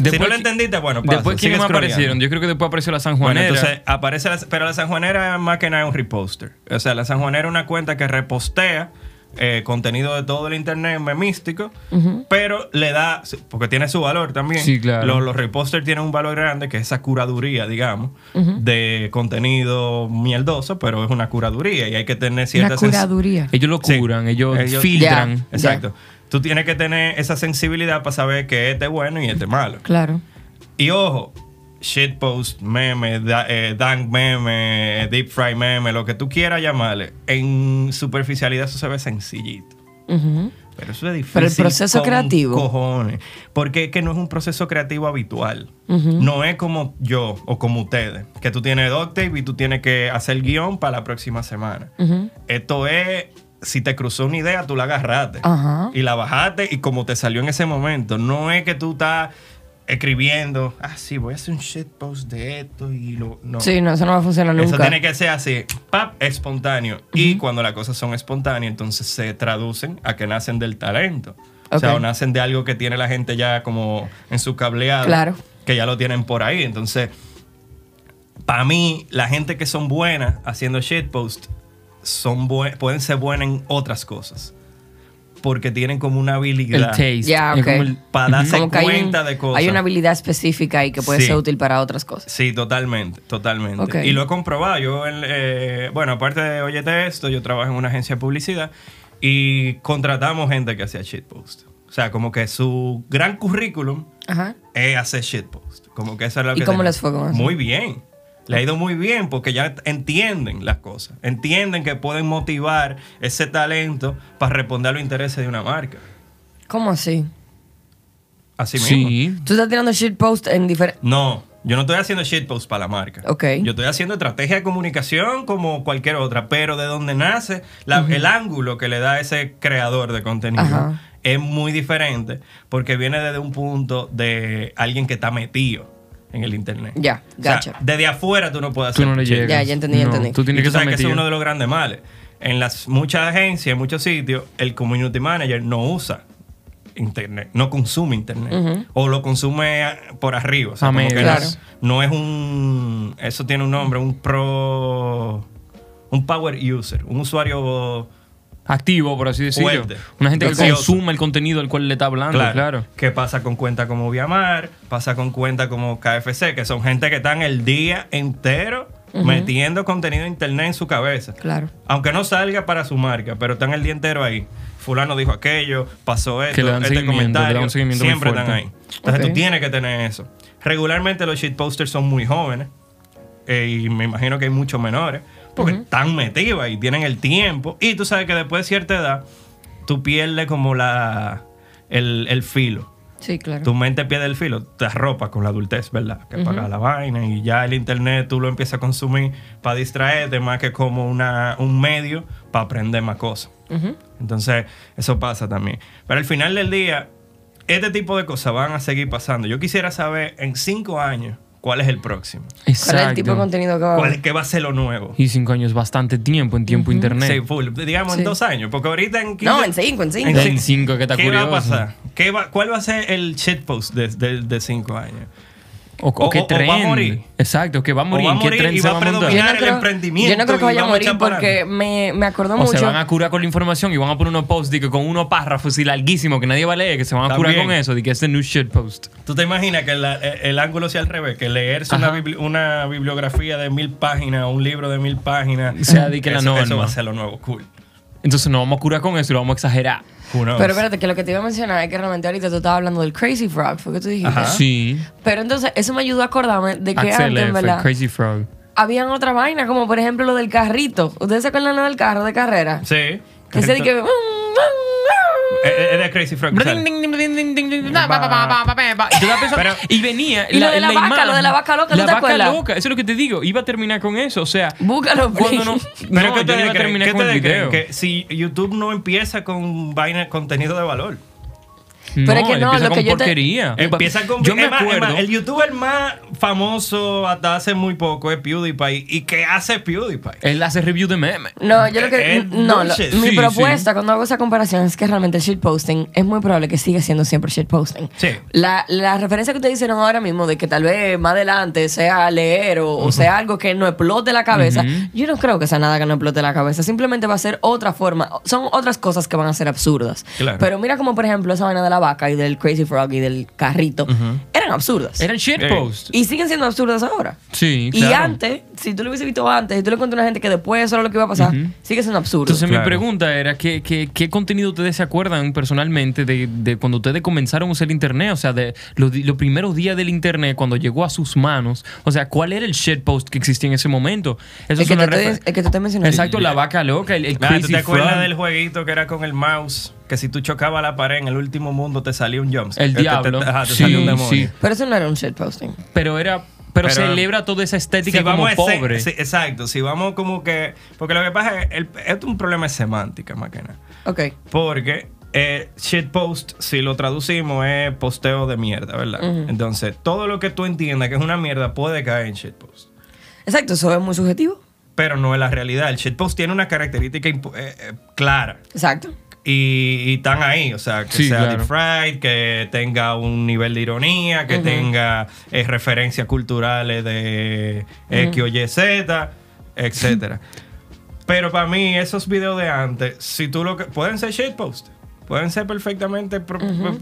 Después no lo entendiste, bueno, pasa, Después, ¿quiénes aparecieron? Yo creo que después apareció la San Bueno, Juanera. entonces aparece la, pero la sanjuanera es más que nada un reposter. O sea, la sanjuanera es una cuenta que repostea eh, contenido de todo el internet memístico, pero le da, porque tiene su valor también. Sí, claro. Los, los reposters tienen un valor grande, que es esa curaduría, digamos, de contenido mierdoso, pero es una curaduría y hay que tener cierta La sens- curaduría. ellos lo Sí. curan, ellos, Ellos- filtran. Exacto. Tú tienes que tener esa sensibilidad para saber que este es bueno y este es malo. Claro. Y ojo, shitpost, meme, da- eh, dank meme, deep fry meme, lo que tú quieras llamarle, en superficialidad eso se ve sencillito. Pero eso es difícil. Pero el proceso con creativo. Cojones. Porque es que no es un proceso creativo habitual. No es como yo o como ustedes, que tú tienes Doctape y tú tienes que hacer guion para la próxima semana. Esto es. Si te cruzó una idea, tú la agarraste. Ajá. Y la bajaste y como te salió en ese momento. No es que tú estás escribiendo, ah, sí, voy a hacer un shitpost de esto y lo. No. Sí, no, eso no va a funcionar Eso nunca. tiene que ser así, pap, espontáneo. Y cuando las cosas son espontáneas, entonces se traducen a que nacen del talento. O sea, o nacen de algo que tiene la gente ya como en su cableado. Claro. Que ya lo tienen por ahí. Entonces, para mí, la gente que son buenas haciendo shitpost son pueden ser buenas en otras cosas. Porque tienen como una El habilidad taste. Ya, Es ok. como el- para darse Como un- cuenta de cosas. hay una habilidad específica ahí que puede Sí. ser útil para otras cosas. Sí, totalmente, totalmente. Y lo he comprobado. Yo, en, eh, bueno, aparte de Oyete esto, yo trabajo en una agencia de publicidad y contratamos gente que hacía shitpost. O sea, como que su gran currículum Ajá. es hacer shitpost. Como que eso es lo ¿Y que cómo tenía. les fue con eso? Muy bien. Le ha ido muy bien porque ya entienden las cosas. Entienden que pueden motivar ese talento para responder a los intereses de una marca. ¿Cómo así? Así mismo. Sí. Tú estás tirando shitpost en diferentes... No, yo no estoy haciendo shitpost para la marca. Ok. Yo estoy haciendo estrategia de comunicación como cualquier otra, pero de donde nace la- el ángulo que le da ese creador de contenido Ajá. es muy diferente porque viene desde un punto de alguien que está metido en el internet. Ya, O sea, gotcha. desde afuera tú no puedes Tú hacer no le llegas. Ya, ya entendí, ya No, entendí. Tú tienes Y que tú estar sabes que ese es uno de los grandes males. En las muchas agencias, en muchos sitios, el community manager no usa internet, no consume internet. O lo consume por arriba. O sea, A como que medias. no, Claro. no es un. Eso tiene un nombre, un pro. Un power user, un usuario. Activo, por así decirlo. Fuerte. Una gente que Deseoso. consuma el contenido al cual le está hablando, claro. ¿Qué pasa con cuenta como Viamar? Pasa con cuenta como KFC, que son gente que están el día entero metiendo contenido de internet en su cabeza. Claro. Aunque no salga para su marca, pero están el día entero ahí. Fulano dijo aquello, pasó esto, Que le dan este comentario. le dan siempre están ahí. Entonces tú tienes que tener eso. Regularmente los shitposters son muy jóvenes. eh, y me imagino que hay muchos menores. Porque están metidos ahí, tienen el tiempo. Y tú sabes que después de cierta edad, tú pierdes como la el, el filo. Sí, claro. Tu mente pierde el filo, te arropas con la adultez, ¿verdad? Que paga la vaina y ya el internet tú lo empiezas a consumir para distraerte más que como una, un medio para aprender más cosas. Entonces, eso pasa también. Pero al final del día, este tipo de cosas van a seguir pasando. Yo quisiera saber en cinco años cuál es el próximo. ¿Cuál es el tipo de contenido que va a ¿Cuál, haber? ¿Qué va a ser lo nuevo? Y cinco años es bastante tiempo en tiempo internet. Sí, full. Digamos Sí. en dos años. Porque ahorita en 15 No, en cinco, en cinco. en cinco, que está ¿Qué va a pasar? ¿Qué va- ¿Cuál va a ser el shitpost de, de, de cinco años? O, o O- qué o- o va a tren. morir. Exacto, que va a morir. va a ¿En qué morir tren y se va a predominar. Yo no, el creo, emprendimiento yo no creo que vaya a morir porque me, me acordó O mucho. se van a curar con la información y van a poner unos posts de que con unos párrafos y larguísimos que nadie va a leer, que se van a curar También. con eso, de que es the new shit post. ¿Tú te imaginas que la- eh, el, ángulo sea al revés? Que leerse una, bibli- una bibliografía de mil páginas o un libro de mil páginas. O sea, di que la eso, eso norma. va a ser lo nuevo, cool. Entonces nos vamos a curar con eso y lo vamos a exagerar. Pero espérate, que lo que te iba a mencionar es que realmente ahorita tú estabas hablando del Crazy Frog, fue que tú dijiste. Ajá. Sí. Pero entonces eso me ayudó a acordarme de que Axel antes, F, verdad, Crazy Frog. habían otra vaina, como por ejemplo lo del carrito. ¿Ustedes se acuerdan lo del carro de carrera? Sí. Que se que... Es es de Crazy Frog. que Pero- y venía Y lo de la vaca, lo de la vaca loca, ¿no la te vaca acuerdas? loca, eso es lo que te digo. Iba a terminar con eso. O sea, Búscalo, cuando no. Pero no, ¿qué yo no ustedes iba a terminar ¿Qué con el ustedes creen? video. Que si YouTube no empieza con vaina, contenido de valor. Pero es que no, empieza lo que con yo te- porquería. Empieza con Yo me es acuerdo. más, el youtuber más famoso hasta hace muy poco es PewDiePie. ¿Y qué hace PewDiePie? Él hace review de memes. No, yo lo que. Es No, lo- bullshit. mi Sí, propuesta cuando hago esa comparación es que realmente el shitposting es muy probable que siga siendo siempre shitposting. Sí. La, la referencia que ustedes hicieron ahora mismo de que tal vez más adelante sea leer o, o sea algo que no explote la cabeza, yo no creo que sea nada que no explote la cabeza. Simplemente va a ser otra forma. Son otras cosas que van a ser absurdas. Claro. Pero mira como, por ejemplo, esa vaina de la vaca y del Crazy Frog y del carrito eran absurdas. Eran shitposts. y siguen siendo absurdas ahora. Sí, Y claro. antes, si tú lo hubiese visto antes, si tú le contas a una gente que después eso era lo que iba a pasar, sigue siendo absurdo. Entonces Claro. mi pregunta era, ¿qué, qué, qué contenido ustedes se acuerdan personalmente de, de cuando ustedes comenzaron a usar Internet? O sea, de los, di- los primeros días del Internet, cuando llegó a sus manos. O sea, ¿cuál era el shitpost que existía en ese momento? Eso el, es que una te, refer- estoy- el que tú te mencionaste. Exacto, la vaca loca, el, el Ah, crazy ¿Tú te acuerdas frog. del jueguito que era con el mouse? Que si tú chocabas la pared en el último mundo te salía un jump. El diablo. ajá, te Sí, salía un demonio. sí. Pero eso no era un shitposting. Pero era... Pero, Pero- celebra toda esa estética Si como vamos a ese- pobre. sí, exacto, si vamos como que... Porque lo que pasa es, el, esto es un problema de semántica, más que nada. Ok. Porque eh, shitpost, si lo traducimos, es posteo de mierda, ¿verdad? Entonces, todo lo que tú entiendas que es una mierda puede caer en shitpost. Exacto, eso es muy subjetivo. Pero no es la realidad. El shitpost tiene una característica eh, eh, clara. Exacto. Y, y están ahí, o sea, que Sí, sea claro. deep fried, que tenga un nivel de ironía, que tenga eh, referencias culturales de X o Y, Z, etcétera. Pero para mí, esos videos de antes, si tú lo que. Pueden ser shitpost. Pueden ser perfectamente pro-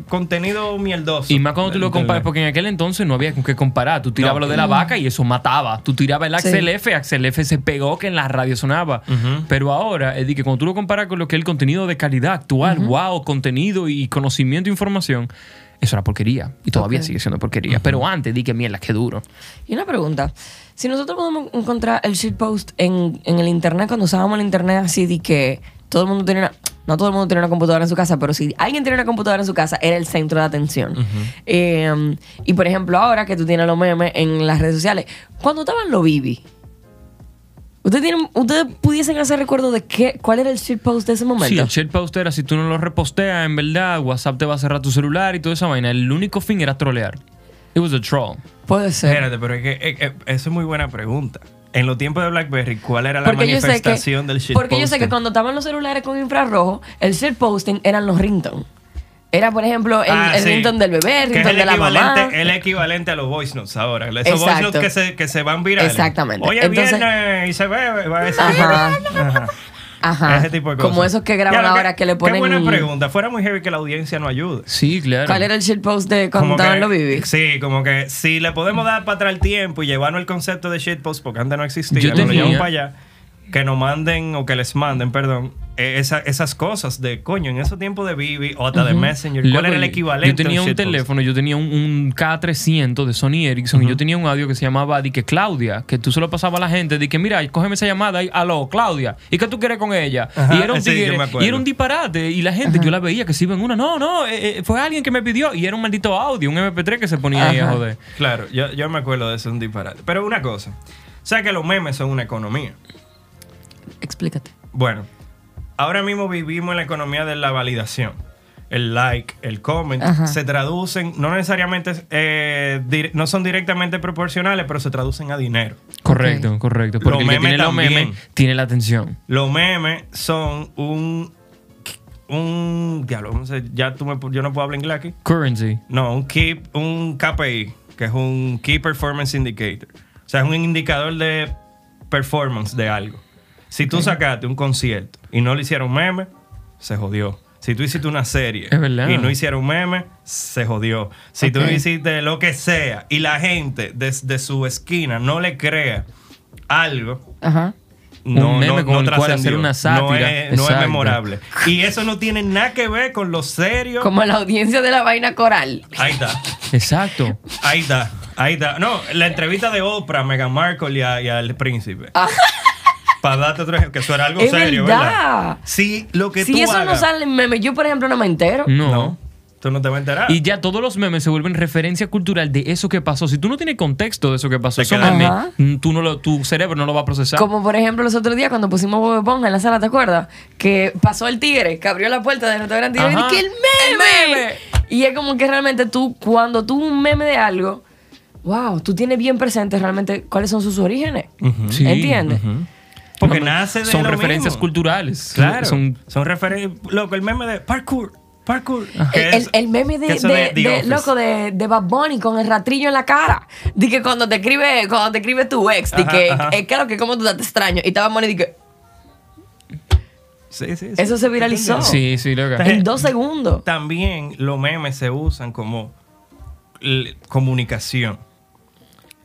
contenido mierdoso. Y más cuando tú lo comparas, porque en aquel entonces no había con qué comparar. Tú tirabas No. lo de la vaca y eso mataba. Tú tirabas el Sí. Axel F, Axel F se pegó que en la radio sonaba. Pero ahora, es que cuando tú lo comparas con lo que es el contenido de calidad actual, wow, contenido y conocimiento e información, eso era porquería. Y todavía sigue siendo porquería. Pero antes, di que mierda, qué duro. Y una pregunta. Si nosotros podemos encontrar el shitpost en, en el internet, cuando usábamos el internet así de que todo el mundo tenía una... No todo el mundo tenía una computadora en su casa, pero si alguien tiene una computadora en su casa, era el centro de atención. Eh, y por ejemplo, ahora que tú tienes los memes en las redes sociales, cuando estaban los Bibi, ¿ustedes, tienen, ¿ustedes pudiesen hacer recuerdo de qué, cuál era el shitpost de ese momento? Sí, el shitpost era si tú no lo reposteas, en verdad, WhatsApp te va a cerrar tu celular y toda esa vaina. El único fin era trolear. It was a troll. Puede ser. Espérate, pero es que eh, eh, eso es muy buena pregunta. En los tiempos de BlackBerry, ¿cuál era la Porque sé que, manifestación del shitposting? porque yo sé que cuando estaban los celulares con infrarrojo, el shitposting eran los ringtones. Era, por ejemplo, el, Ah, el sí. ringtone del bebé, el ringtone de la mamá. el equivalente a los voice notes ahora. Esos voice Exacto. notes que se, que se van virales. Exactamente. Hoy es Entonces- viernes y se ve. Va a decir, Ajá. Ajá. Ajá. Ese tipo de cosas. Como esos que graban ahora que le ponen. Qué buena pregunta. Fuera muy heavy que la audiencia no ayude. Sí, claro. ¿Cuál era el shitpost de cuando estaban los bibis? Sí, como que si le podemos dar para atrás el tiempo y llevarnos el concepto de shitpost, porque antes no existía, Yo nos lo tenía- llevamos para allá, que nos manden o que les manden, perdón, eh, esa- esas cosas de coño, en esos tiempos de Bibi o hasta de Messenger, ¿cuál Loco, era el equivalente? Yo tenía un teléfono, yo tenía un, un K300 de Sony Ericsson y yo tenía un audio que se llamaba di que Claudia, que tú se lo pasabas a la gente, di que mira, cógeme esa llamada y aló, Claudia, ¿y qué tú quieres con ella? Ajá, y era un sí, tigre, y era un disparate y la gente, yo la veía que se iba en una, no, no, eh, eh, fue alguien que me pidió y era un maldito audio, un MP3 que se ponía ahí a joder. Claro, yo, yo me acuerdo de eso, un disparate. Pero una cosa, o sea que los memes son una economía. Explícate. Bueno, ahora mismo vivimos en la economía de la validación. El like, el comment, Ajá. se traducen, no necesariamente, eh, no son directamente proporcionales, pero se traducen a dinero. Correcto, correcto. Porque Los memes tiene los también. memes tiene la atención. Los memes son un, un, diablo, no sé, ya tú me, yo no puedo hablar inglés aquí. Currency. No, un keep, un KPI, que es un Key Performance Indicator. O sea, es un indicador de performance de algo. Si tú sacaste un concierto y no le hicieron meme, se jodió. Si tú hiciste una serie y no hicieron meme, se jodió. Si tú Ok. hiciste lo que sea y la gente desde su esquina no le crea algo, Ajá. no, Un meme no, con no el cual hacer una sátira. No es, no es Exacto. memorable. Y eso no tiene nada que ver con lo serio. Como la audiencia de la vaina coral. Ahí está. Exacto. Ahí está. Ahí está. No, la entrevista de Oprah, Meghan Markle y, a- y al príncipe. Para darte otro ejemplo, que eso era algo. Es serio, verdad. ¿verdad? Sí, lo que Si tú eso no sale en meme, yo por ejemplo no me entero. No. No, tú no te vas a enterar. Y ya todos los memes se vuelven referencia cultural de eso que pasó. Si tú no tienes contexto de eso que pasó, eso meme, tú no lo, tu cerebro no lo va a procesar. Como por ejemplo los otros días cuando pusimos Bob Esponja en la sala, ¿te acuerdas? Que pasó el tigre, que abrió la puerta del restaurante y dijo, que el meme! El meme. Y es como que realmente tú, cuando tú un meme de algo, wow, tú tienes bien presente realmente cuáles son sus orígenes. Sí. ¿Entiendes? Porque No, nace de Son lo referencias mismo. culturales. Claro. Son, Son, referencias. Loco, el meme de parkour. Parkour. El, es- meme de, de- The de- Office. loco de, de Bad Bunny con el ratrillo en la cara. Di que cuando te escribe, cuando te escribe tu ex, di Ajá, que, ajá. eh, claro que como tú te extraño. Y estaba Bunny di que Sí, sí, sí. eso se viralizó. sí, sí, loca. en dos segundos. También los memes se usan como comunicación.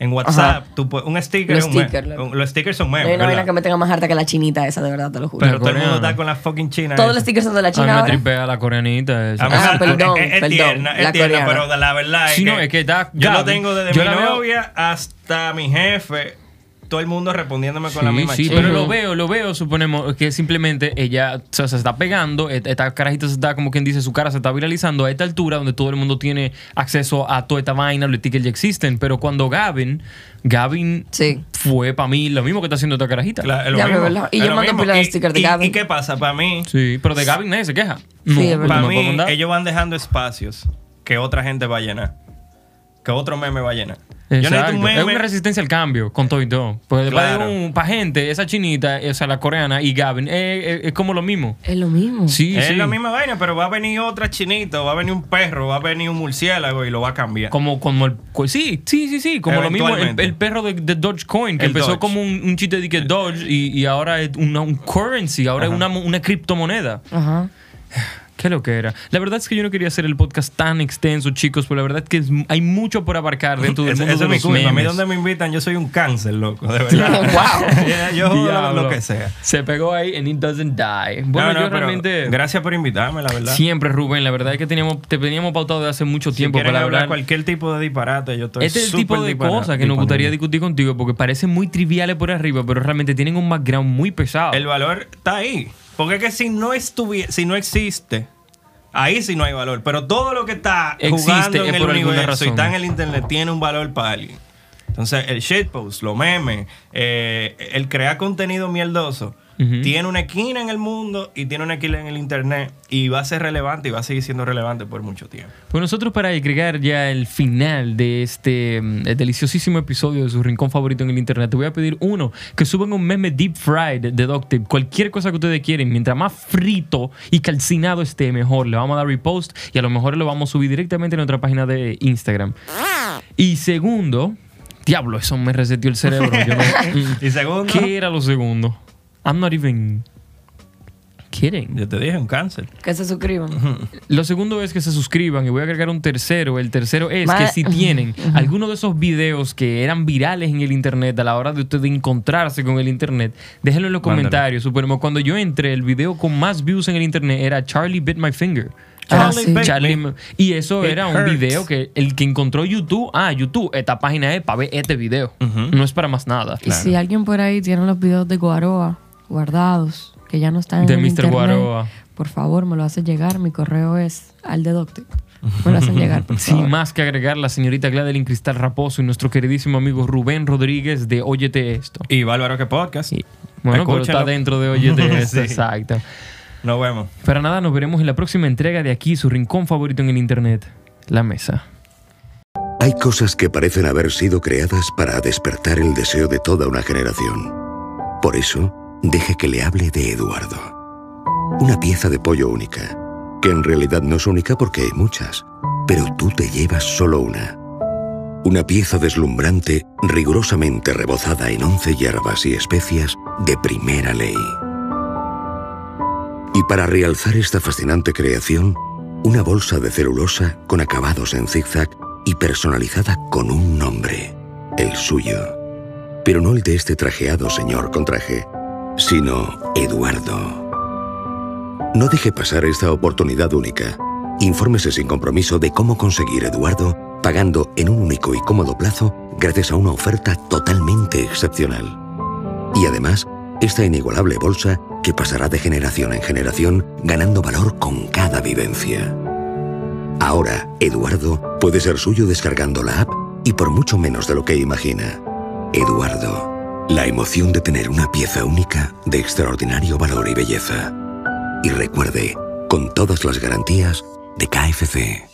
En WhatsApp, tú puedes- un sticker Los es un meme. stickers. Un- Los stickers son No hay memes. una vaina que me tenga más harta que la chinita esa, de verdad, te lo juro. Pero todo el mundo está con la fucking china. Todos esa. los stickers son de la A mí china me ahora. tripea la coreanita. esa. A mí Ah, me- perdón, es, es perdón, tierna, es la tierna, pero la verdad es Sí, que, no, es que da- yo lo tengo desde mi la veo- novia hasta mi jefe, todo el mundo respondiéndome con la misma sí, pero lo veo, lo veo, suponemos que simplemente ella o sea, se está pegando, et- esta carajita se está, como quien dice, su cara se está viralizando a esta altura donde todo el mundo tiene acceso a toda esta vaina, los tickets ya existen, pero cuando Gavin, Gavin Sí. fue para mí lo mismo que está haciendo esta carajita. Y es yo mando pila de Y- stickers de y- Gavin. ¿Y qué pasa? Para mí, Sí, pero de Gavin nadie se queja. No, Sí, es verdad. para mí ellos van dejando espacios que otra gente va a llenar. Que otro meme va a llenar. Exacto. un Es una resistencia al cambio con todo y todo. Porque Claro. para gente, esa chinita, o sea, la coreana y Gavin, eh, eh, es como lo mismo. Es lo mismo. Sí, es sí. la misma vaina, pero va a venir otra chinita, va a venir un perro, va a venir un murciélago y lo va a cambiar. Como, como el. Sí, sí, sí, sí. Como lo mismo el, perro de, de Dogecoin, que El empezó Doge. como un, un chiste de que Doge y, y ahora es una, un currency, ahora es una, una criptomoneda. Ajá. ¿Qué lo que era? La verdad es que yo no quería hacer el podcast tan extenso, chicos, pero la verdad es que es- hay mucho por abarcar dentro del mundo de es mi los culpa. A mí memes. donde me invitan, yo soy un cáncer, loco, de verdad. Wow. yo lo, que sea. Se pegó ahí and it doesn't die. Bueno, No, no, yo realmente. Gracias por invitarme, la verdad. Siempre, Rubén, la verdad es que teníamos, te teníamos pautado de hace mucho si tiempo quieren para hablar hablar. cualquier tipo de disparate, yo estoy Este es el tipo de cosas que nos gustaría discutir contigo porque parecen muy triviales por arriba, pero realmente tienen un background muy pesado. El valor está ahí. Porque es que si no si no existe, ahí sí no hay valor. Pero todo lo que está Existe, jugando es en el por universo y está en el internet tiene un valor para alguien. Entonces, el shitpost, los memes, eh, el crear contenido mierdoso, Tiene una esquina en el mundo y tiene una esquina en el internet y va a ser relevante y va a seguir siendo relevante por mucho tiempo. Pues nosotros para agregar ya el final de este mm, deliciosísimo episodio de su rincón favorito en el internet, te voy a pedir uno, que suban un meme deep fried de Doctip, cualquier cosa que ustedes quieren, mientras más frito y calcinado esté, mejor. Le vamos a dar repost y a lo mejor lo vamos a subir directamente en nuestra página de Instagram. Y segundo, diablo, eso me reseteó el cerebro. yo no-. Y segundo, ¿Qué era lo segundo? I'm not even kidding. yo te dije un cáncer. Que se suscriban. Lo segundo es que se suscriban y voy a agregar un tercero. El tercero es Ma- que si tienen alguno de esos videos que eran virales en el internet a la hora de ustedes encontrarse con el internet, déjenlo en los comentarios. Suponemos cuando yo entré, el video con más views en el internet era Charlie Bit My Finger. Ah, Charlie sí. Bit Charlie y eso It era un hurts. video que el que encontró YouTube, ah, YouTube, esta página es para ver este video. Ujú. No es para más nada. Y si alguien por ahí tiene los videos de Guaroa guardados, que ya no están en De el Mr. internet, Guaroa. por favor, me lo hace llegar. Mi correo es al de Doctor. Me lo hacen llegar, por favor. Sin más que agregar, la señorita Gladeline Cristal Raposo y nuestro queridísimo amigo Rubén Rodríguez de Óyete Esto. Y Bárbaro que podcast. Y- bueno, pero está dentro de Óyete Esto, Sí. exacto. Nos vemos. Para nada, nos veremos en la próxima entrega de aquí, su rincón favorito en el internet, La Mesa. Hay cosas que parecen haber sido creadas para despertar el deseo de toda una generación. Por eso, deje que le hable de Eduardo. Una pieza de pollo única, que en realidad no es única porque hay muchas, pero tú te llevas solo una. Una pieza deslumbrante, rigurosamente rebozada en 11 hierbas y especias de primera ley. Y para realzar esta fascinante creación, una bolsa de celulosa con acabados en zigzag y personalizada con un nombre, el suyo. Pero no el de este trajeado señor con traje, sino Eduardo. No deje pasar esta oportunidad única. Infórmese sin compromiso de cómo conseguir Eduardo pagando en un único y cómodo plazo gracias a una oferta totalmente excepcional. Y además, esta inigualable bolsa que pasará de generación en generación ganando valor con cada vivencia. Ahora, Eduardo puede ser suyo descargando la app y por mucho menos de lo que imagina. Eduardo, la emoción de tener una pieza única de extraordinario valor y belleza. Y recuerde, con todas las garantías de KFC.